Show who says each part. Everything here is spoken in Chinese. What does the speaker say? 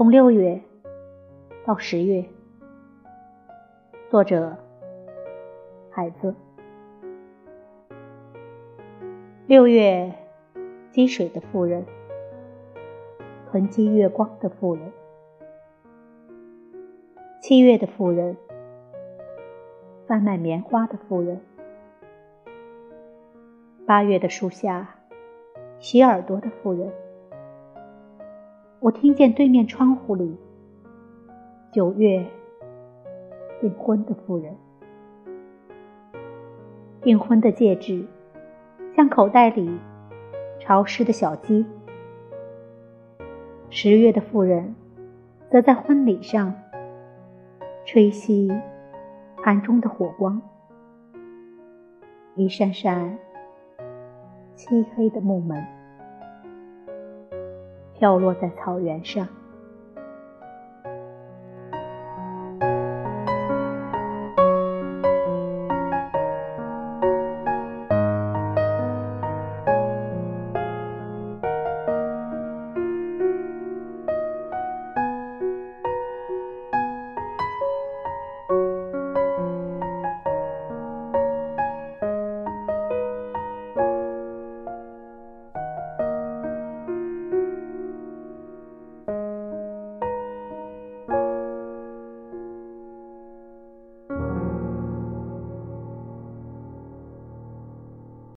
Speaker 1: 从六月到十月，作者孩子。六月，积水的妇人，囤积月光的妇人；七月的妇人，贩卖棉花的妇人；八月的树下，洗耳朵的妇人。我听见对面窗户里，九月订婚的妇人，订婚的戒指，像口袋里潮湿的小鸡。十月的妇人，则在婚礼上吹熄盘中的火光，一扇扇漆黑的木门。飘落在草原上。